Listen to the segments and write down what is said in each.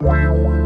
Wow.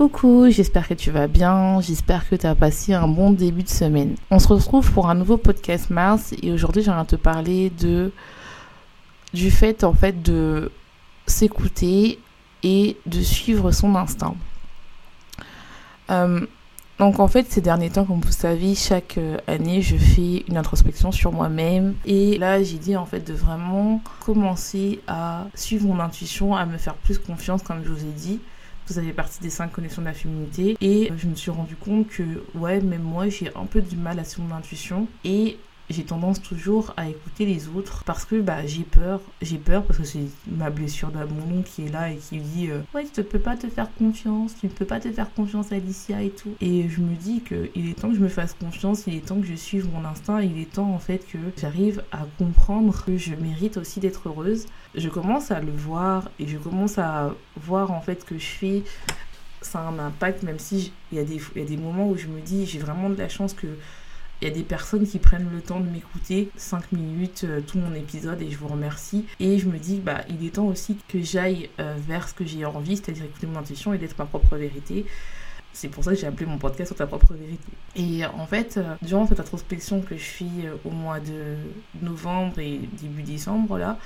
Coucou, j'espère que tu vas bien, j'espère que tu as passé un bon début de semaine. On se retrouve pour un nouveau podcast Mars et aujourd'hui j'aimerais te parler de du fait en fait de s'écouter et de suivre son instinct. Euh, donc en fait ces derniers temps comme vous savez chaque euh, année je fais une introspection sur moi-même et là j'ai dit en fait de vraiment commencer à suivre mon intuition, à me faire plus confiance comme je vous ai dit vous avez partie des cinq connexions de la féminité. Et je me suis rendu compte que, ouais, même moi, j'ai un peu du mal à suivre mon intuition. Et j'ai tendance toujours à écouter les autres parce que bah, j'ai peur. J'ai peur parce que c'est ma blessure d'amour qui est là et qui dit euh, Ouais, tu ne peux pas te faire confiance, tu ne peux pas te faire confiance, Alicia et tout. Et je me dis qu'il est temps que je me fasse confiance, il est temps que je suive mon instinct, il est temps en fait que j'arrive à comprendre que je mérite aussi d'être heureuse. Je commence à le voir et je commence à voir en fait que je fais ça a un impact, même si il y, y a des moments où je me dis j'ai vraiment de la chance que il y a des personnes qui prennent le temps de m'écouter 5 minutes euh, tout mon épisode et je vous remercie. Et je me dis, bah, il est temps aussi que j'aille euh, vers ce que j'ai envie, c'est-à-dire écouter mon intuition et d'être ma propre vérité. C'est pour ça que j'ai appelé mon podcast sur ta propre vérité. Et en fait, euh, durant cette introspection que je fais au mois de novembre et début décembre, là,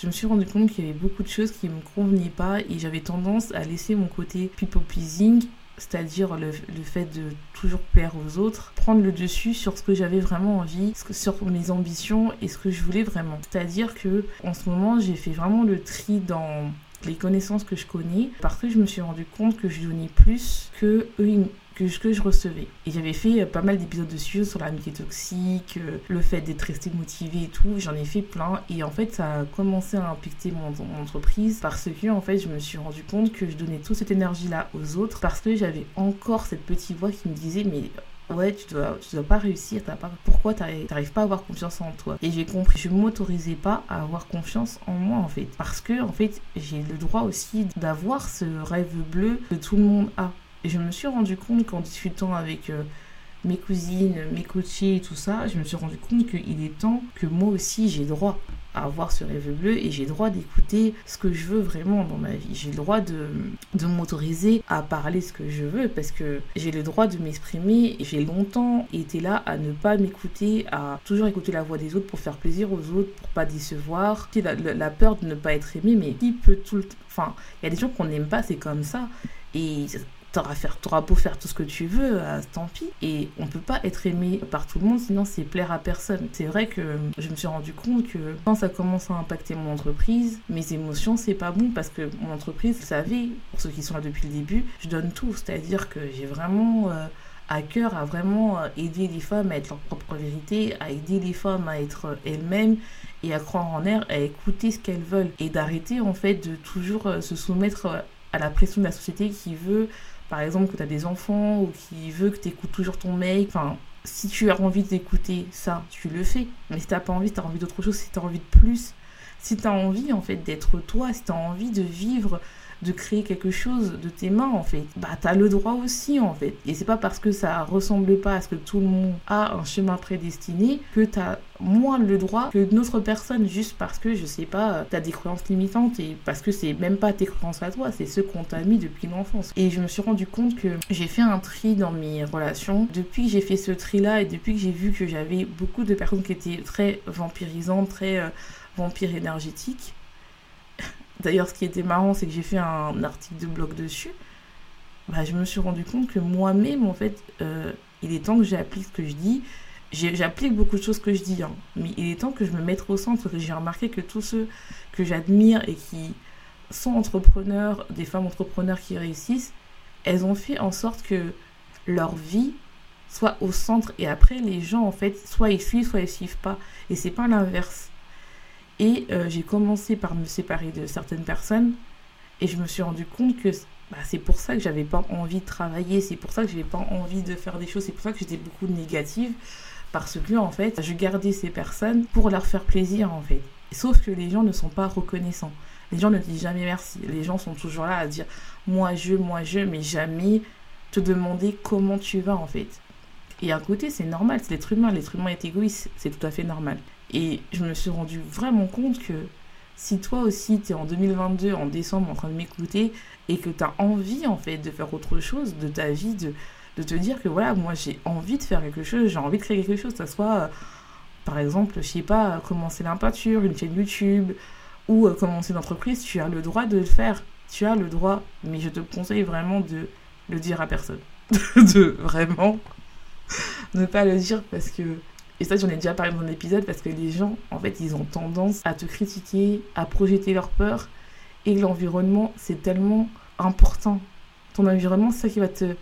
je me suis rendu compte qu'il y avait beaucoup de choses qui ne me convenaient pas et j'avais tendance à laisser mon côté people pleasing c'est-à-dire le, fait de toujours plaire aux autres, prendre le dessus sur ce que j'avais vraiment envie, sur mes ambitions et ce que je voulais vraiment. C'est-à-dire que en ce moment, j'ai fait vraiment le tri dans les connaissances que je connais parce que je me suis rendu compte que je donnais plus que eux que, que je recevais. Et j'avais fait euh, pas mal d'épisodes dessus sur l'amitié toxique, euh, le fait d'être resté motivé et tout. J'en ai fait plein. Et en fait, ça a commencé à impacter mon, entreprise parce que, en fait, je me suis rendu compte que je donnais toute cette énergie-là aux autres parce que j'avais encore cette petite voix qui me disait, mais ouais, tu dois, tu dois pas réussir, t'as pas, pourquoi t'arrives pas à avoir confiance en toi? Et j'ai compris, je m'autorisais pas à avoir confiance en moi en fait, parce que en fait, j'ai le droit aussi d'avoir ce rêve bleu que tout le monde a. Et je me suis rendu compte qu'en discutant avec euh, mes cousines, mes coachés et tout ça, je me suis rendu compte qu'il est temps que moi aussi j'ai droit à avoir ce rêve bleu et j'ai droit d'écouter ce que je veux vraiment dans ma vie. J'ai le droit de, de m'autoriser à parler ce que je veux parce que j'ai le droit de m'exprimer. J'ai longtemps été là à ne pas m'écouter, à toujours écouter la voix des autres pour faire plaisir aux autres, pour pas décevoir. La, la, peur de ne pas être aimé, mais qui peut tout le Enfin, il y a des gens qu'on n'aime pas, c'est comme ça. Et t'auras faire, auras beau faire tout ce que tu veux, euh, tant pis. Et on peut pas être aimé par tout le monde, sinon c'est plaire à personne. C'est vrai que je me suis rendu compte que quand ça commence à impacter mon entreprise, mes émotions, c'est pas bon parce que mon entreprise, vous savez, pour ceux qui sont là depuis le début, je donne tout. C'est-à-dire que j'ai vraiment euh, à cœur à vraiment euh, aider les femmes à être leur propre vérité, à aider les femmes à être elles-mêmes et à croire en elles, à écouter ce qu'elles veulent et d'arrêter en fait de toujours se soumettre à la pression de la société qui veut par exemple, que tu as des enfants ou qui veut que tu écoutes toujours ton mec. Enfin, si tu as envie d'écouter ça, tu le fais. Mais si tu pas envie, tu as envie d'autre chose, si tu as envie de plus, si tu as envie en fait d'être toi, si tu as envie de vivre de créer quelque chose de tes mains en fait, bah t'as le droit aussi en fait. Et c'est pas parce que ça ressemble pas à ce que tout le monde a un chemin prédestiné que t'as moins le droit que d'autres personnes juste parce que je sais pas, t'as des croyances limitantes et parce que c'est même pas tes croyances à toi, c'est ceux qu'on t'a mis depuis l'enfance. Et je me suis rendu compte que j'ai fait un tri dans mes relations. Depuis que j'ai fait ce tri là et depuis que j'ai vu que j'avais beaucoup de personnes qui étaient très vampirisantes, très euh, vampires énergétiques, D'ailleurs, ce qui était marrant, c'est que j'ai fait un article de blog dessus. Bah, je me suis rendu compte que moi-même, en fait, euh, il est temps que j'applique ce que je dis. J'applique beaucoup de choses que je dis, hein, mais il est temps que je me mette au centre, j'ai remarqué que tous ceux que j'admire et qui sont entrepreneurs, des femmes entrepreneurs qui réussissent, elles ont fait en sorte que leur vie soit au centre. Et après les gens en fait soit ils suivent soit ils suivent pas. Et c'est pas l'inverse et euh, j'ai commencé par me séparer de certaines personnes. Et je me suis rendu compte que bah, c'est pour ça que j'avais pas envie de travailler. C'est pour ça que j'avais pas envie de faire des choses. C'est pour ça que j'étais beaucoup négative. Parce que en fait je gardais ces personnes pour leur faire plaisir en fait. Sauf que les gens ne sont pas reconnaissants. Les gens ne disent jamais merci. Les gens sont toujours là à dire moi je moi je mais jamais te demander comment tu vas en fait. Et à côté, c'est normal, c'est l'être humain. L'être humain est égoïste, c'est tout à fait normal. Et je me suis rendu vraiment compte que si toi aussi, tu es en 2022, en décembre, en train de m'écouter, et que tu as envie, en fait, de faire autre chose de ta vie, de, te dire que voilà, moi, j'ai envie de faire quelque chose, j'ai envie de créer quelque chose, que ce soit, euh, par exemple, je sais pas, commencer la peinture, une chaîne YouTube, ou euh, commencer une entreprise, tu as le droit de le faire. Tu as le droit, mais je te conseille vraiment de le dire à personne. de vraiment ne pas le dire parce que et ça j'en ai déjà parlé dans un épisode parce que les gens en fait ils ont tendance à te critiquer, à projeter leur peur et l'environnement c'est tellement important. Ton environnement c'est ça qui va te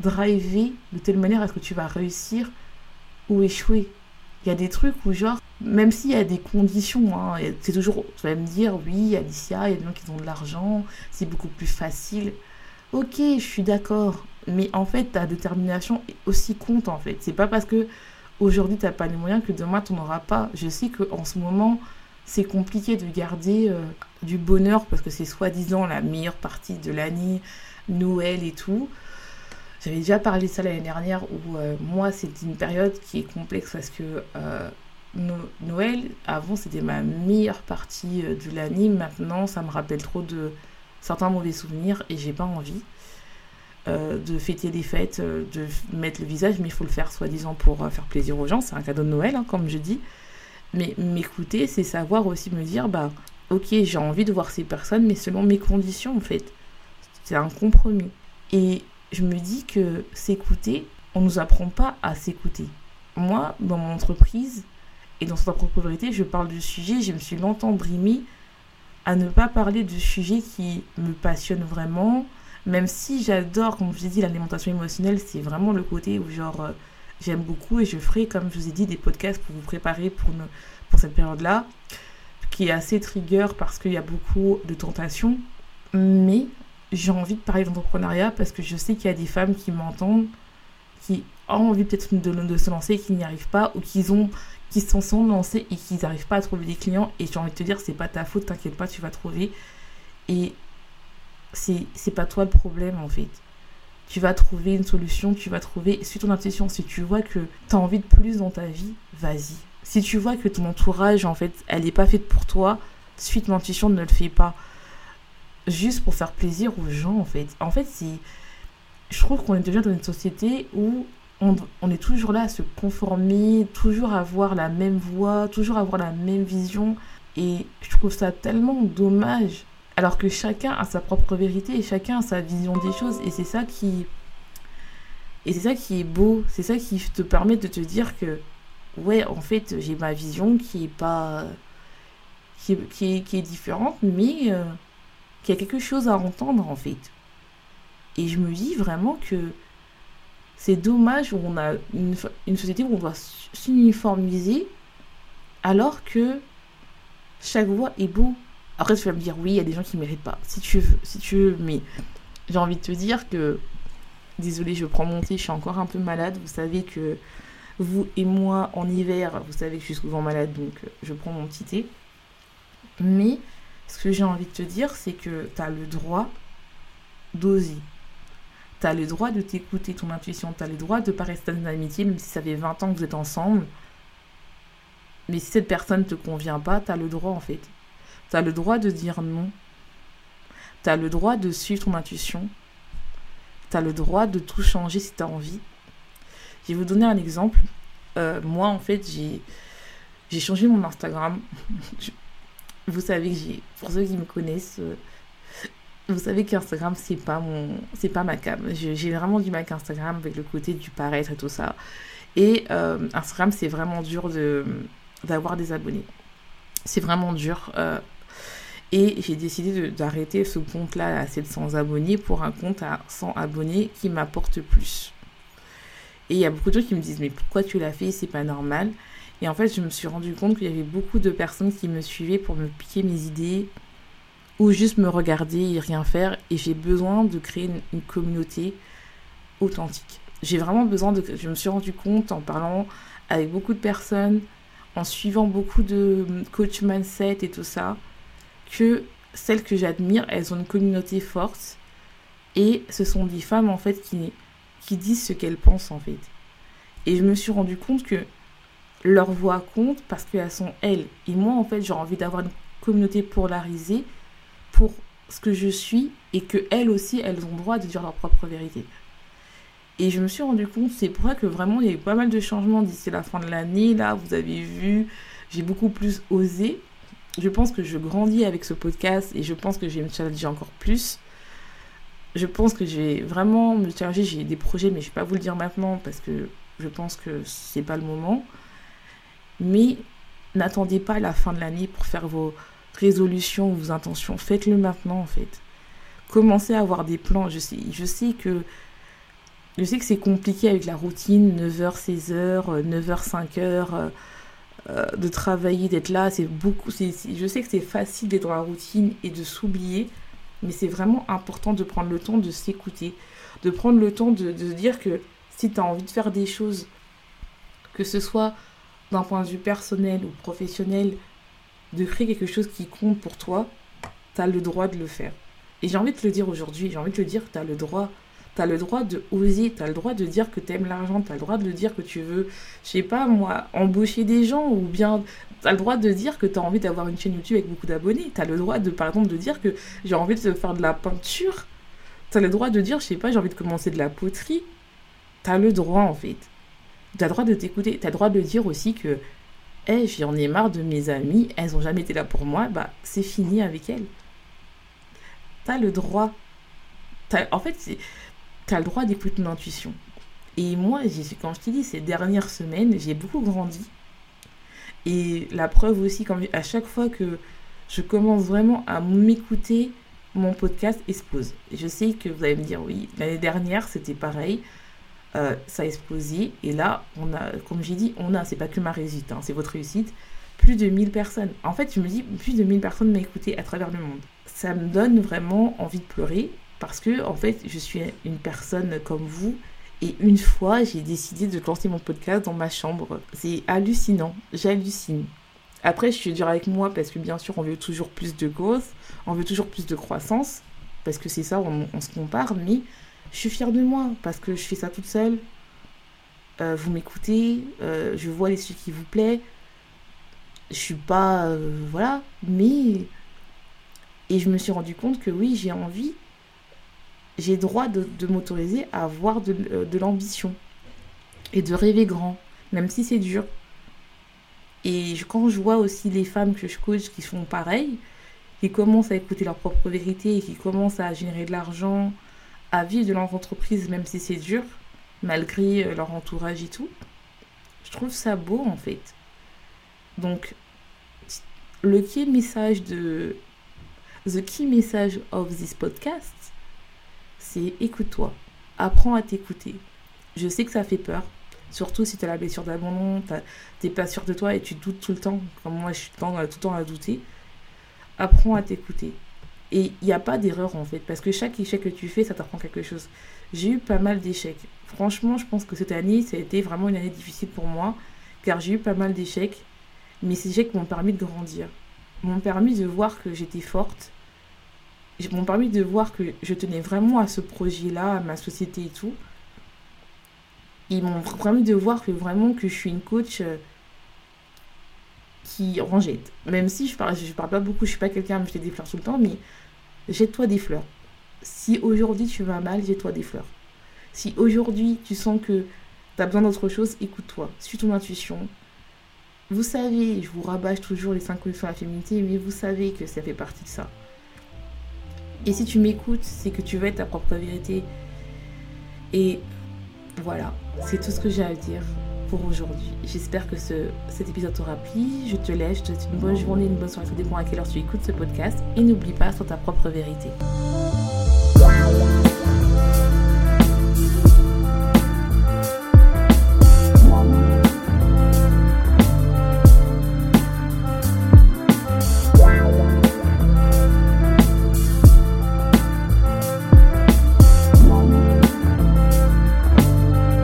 driver de telle manière à ce que tu vas réussir ou échouer. Il y a des trucs où genre, même s'il y a des conditions, hein, c'est toujours, tu vas me dire, oui, Alicia, il y a des gens qui ont de l'argent, c'est beaucoup plus facile. Ok, je suis d'accord. Mais en fait, ta détermination aussi compte en fait. C'est pas parce que aujourd'hui tu n'as pas les moyens que demain tu n'en auras pas. Je sais qu'en ce moment, c'est compliqué de garder euh, du bonheur parce que c'est soi-disant la meilleure partie de l'année, Noël et tout. J'avais déjà parlé de ça l'année dernière où euh, moi c'est une période qui est complexe parce que euh, Noël, avant c'était ma meilleure partie de l'année. Maintenant, ça me rappelle trop de certains mauvais souvenirs et j'ai pas envie. Euh, de fêter des fêtes, euh, de mettre le visage, mais il faut le faire soi-disant pour euh, faire plaisir aux gens. C'est un cadeau de Noël, hein, comme je dis. Mais m'écouter, c'est savoir aussi me dire, bah, ok, j'ai envie de voir ces personnes, mais selon mes conditions, en fait. C'est un compromis. Et je me dis que s'écouter, on ne nous apprend pas à s'écouter. Moi, dans mon entreprise et dans cette propriété, je parle du sujet, je me suis longtemps brimée à ne pas parler de sujets qui me passionnent vraiment, même si j'adore, comme je vous ai dit, l'alimentation émotionnelle, c'est vraiment le côté où genre euh, j'aime beaucoup et je ferai, comme je vous ai dit, des podcasts pour vous préparer pour, pour cette période-là, qui est assez trigger parce qu'il y a beaucoup de tentations. Mais j'ai envie de parler d'entrepreneuriat parce que je sais qu'il y a des femmes qui m'entendent, qui ont envie peut-être de, se lancer, qui n'y arrivent pas ou qui ont qui s'en sont lancés et qui n'arrivent pas à trouver des clients. Et j'ai envie de te dire, c'est pas ta faute, t'inquiète pas, tu vas trouver. Et c'est pas toi le problème en fait. Tu vas trouver une solution, tu vas trouver, suis ton intuition. Si tu vois que tu as envie de plus dans ta vie, vas-y. Si tu vois que ton entourage, en fait, elle n'est pas faite pour toi, suis ton intuition, ne le fais pas. Juste pour faire plaisir aux gens, en fait. En fait, c'est. Je trouve qu'on est déjà dans une société où on, on, est toujours là à se conformer, toujours avoir la même voix, toujours avoir la même vision. Et je trouve ça tellement dommage alors que chacun a sa propre vérité et chacun a sa vision des choses. Et c'est ça qui. Et c'est ça qui est beau. C'est ça qui te permet de te dire que, ouais, en fait, j'ai ma vision qui est pas. qui est, qui est, différente, mais euh, qui a quelque chose à entendre, en fait. Et je me dis vraiment que c'est dommage où on a une, une société où on doit s'uniformiser alors que chaque voix est beau. Après, tu vas me dire, oui, il y a des gens qui ne méritent pas. Si tu veux, si tu veux, mais j'ai envie de te dire que, désolée, je prends mon thé, je suis encore un peu malade. Vous savez que vous et moi, en hiver, vous savez que je suis souvent malade, donc euh, je prends mon petit thé. Mais ce que j'ai envie de te dire, c'est que tu as le droit d'oser. Tu as le droit de t'écouter ton intuition. Tu as le droit de ne pas rester dans amitié, même si ça fait 20 ans que vous êtes ensemble. Mais si cette personne ne te convient pas, tu as le droit en fait. Tu as le droit de dire non. Tu as le droit de suivre ton intuition. Tu as le droit de tout changer si tu as envie. Je vais vous donner un exemple. Euh, moi, en fait, j'ai, changé mon Instagram. vous savez que j'ai, pour ceux qui me connaissent, euh, vous savez qu'Instagram, c'est pas mon, c'est pas ma cam. J'ai vraiment du mal avec Instagram, avec le côté du paraître et tout ça. Et euh, Instagram, c'est vraiment dur de, d'avoir des abonnés. C'est vraiment dur. Et j'ai décidé d'arrêter ce compte-là à 700 abonnés pour un compte à 100 abonnés qui m'apporte plus. Et il y a beaucoup de gens qui me disent, mais pourquoi tu l'as fait? C'est pas normal. Et en fait, je me suis rendu compte qu'il y avait beaucoup de personnes qui me suivaient pour me piquer mes idées ou juste me regarder et rien faire. Et j'ai besoin de créer une, communauté authentique. J'ai vraiment besoin de. Je me suis rendu compte en parlant avec beaucoup de personnes, en suivant beaucoup de coach mindset et tout ça, que celles que j'admire, elles ont une communauté forte. Et ce sont des femmes en fait qui, qui disent ce qu'elles pensent en fait. Et je me suis rendu compte que leur voix compte parce qu'elles sont elles. Et moi, en fait, j'ai envie d'avoir une communauté polarisée pour ce que je suis et que elles aussi, elles ont droit de dire leur propre vérité. Et je me suis rendu compte, c'est pour ça que vraiment, il y a eu pas mal de changements d'ici la fin de l'année. Là, vous avez vu, j'ai beaucoup plus osé. Je pense que je grandis avec ce podcast et je pense que je vais me challenger encore plus. Je pense que je vais vraiment me challenger. J'ai des projets, mais je ne vais pas vous le dire maintenant parce que je pense que c'est pas le moment. Mais n'attendez pas la fin de l'année pour faire vos résolutions, vos intentions. Faites-le maintenant en fait. Commencez à avoir des plans. Je sais, je sais que je sais que c'est compliqué avec la routine 9h 16h, 9h 5h de travailler, d'être là, c'est beaucoup je sais que c'est facile d'être dans la routine et de s'oublier, mais c'est vraiment important de prendre le temps de s'écouter, de prendre le temps de, de dire que si tu as envie de faire des choses que ce soit d'un point de vue personnel ou professionnel, de créer quelque chose qui compte pour toi, tu as le droit de le faire. Et j'ai envie de te le dire aujourd'hui, j'ai envie de te dire, tu as le droit. Tu as le droit de oser, tu le droit de dire que tu aimes l'argent, tu as le droit de dire que tu veux, je sais pas moi, embaucher des gens ou bien tu as le droit de dire que tu as envie d'avoir une chaîne YouTube avec beaucoup d'abonnés. Tu as le droit de, par exemple, de dire que j'ai envie de faire de la peinture. Tu as le droit de dire, je sais pas, j'ai envie de commencer de la poterie. Tu as le droit en fait. Tu le droit de t'écouter. Tu as le droit de dire aussi que hey, j'en ai marre de mes amies, elles n'ont jamais été là pour moi, bah c'est fini avec elles. Tu as le droit. en fait, tu as le droit d'écouter ton intuition. Et moi, quand je t'ai dit, ces dernières semaines, j'ai beaucoup grandi. Et la preuve aussi, à chaque fois que je commence vraiment à m'écouter, mon podcast explose. Je sais que vous allez me dire, oui, l'année dernière, c'était pareil. Euh, ça a explosé. Et là, on a, comme j'ai dit, on a, c'est pas que ma réussite, hein, c'est votre réussite, plus de 1000 personnes. En fait, je me dis, plus de 1000 personnes m'ont écouté à travers le monde. Ça me donne vraiment envie de pleurer parce que, en fait, je suis une personne comme vous. Et une fois, j'ai décidé de lancer mon podcast dans ma chambre. C'est hallucinant, j'hallucine. Après, je suis dur avec moi parce que bien sûr, on veut toujours plus de growth, on veut toujours plus de croissance, parce que c'est ça, on, se compare, mais je suis fière de moi parce que je fais ça toute seule. Euh, vous m'écoutez, euh, je vois les trucs qui vous plaît. Je suis pas. Euh, voilà. Mais. Et je me suis rendu compte que oui, j'ai envie. J'ai droit de, m'autoriser à avoir de, de l'ambition. Et de rêver grand. Même si c'est dur. Et quand je vois aussi les femmes que je coach qui font pareil, qui commencent à écouter leur propre vérité et qui commencent à générer de l'argent, à vivre de leur entreprise, même si c'est dur, malgré euh, leur entourage et tout. Je trouve ça beau en fait. Donc, le key message de. The key message of this podcast, c'est écoute-toi. Apprends à t'écouter. Je sais que ça fait peur. Surtout si tu as la blessure d'abandon, t'es pas sûr de toi et tu doutes tout le temps, comme moi je suis tout le temps à douter. Apprends à t'écouter. Et il n'y a pas d'erreur en fait, parce que chaque échec que tu fais, ça t'apprend quelque chose. J'ai eu pas mal d'échecs. Franchement, je pense que cette année, ça a été vraiment une année difficile pour moi, car j'ai eu pas mal d'échecs, mais ces échecs m'ont permis de grandir, m'ont permis de voir que j'étais forte, m'ont permis de voir que je tenais vraiment à ce projet-là, à ma société et tout. Ils m'ont permis de voir que vraiment que je suis une coach euh, qui en jette. Même si je parle, je parle pas beaucoup, je suis pas quelqu'un à me des fleurs tout le temps, mais jette-toi des fleurs. Si aujourd'hui tu vas mal, jette-toi des fleurs. Si aujourd'hui tu sens que tu as besoin d'autre chose, écoute-toi, suis ton intuition. Vous savez, je vous rabâche toujours les 5 conditions de la féminité, mais vous savez que ça fait partie de ça. Et si tu m'écoutes, c'est que tu veux être ta propre vérité. Et voilà, c'est tout ce que j'ai à dire pour aujourd'hui. J'espère que ce, cet épisode t'aura plu. Je te laisse, je te souhaite une bonne journée, une bonne soirée, ça dépend à quelle heure tu écoutes ce podcast. Et n'oublie pas sur ta propre vérité.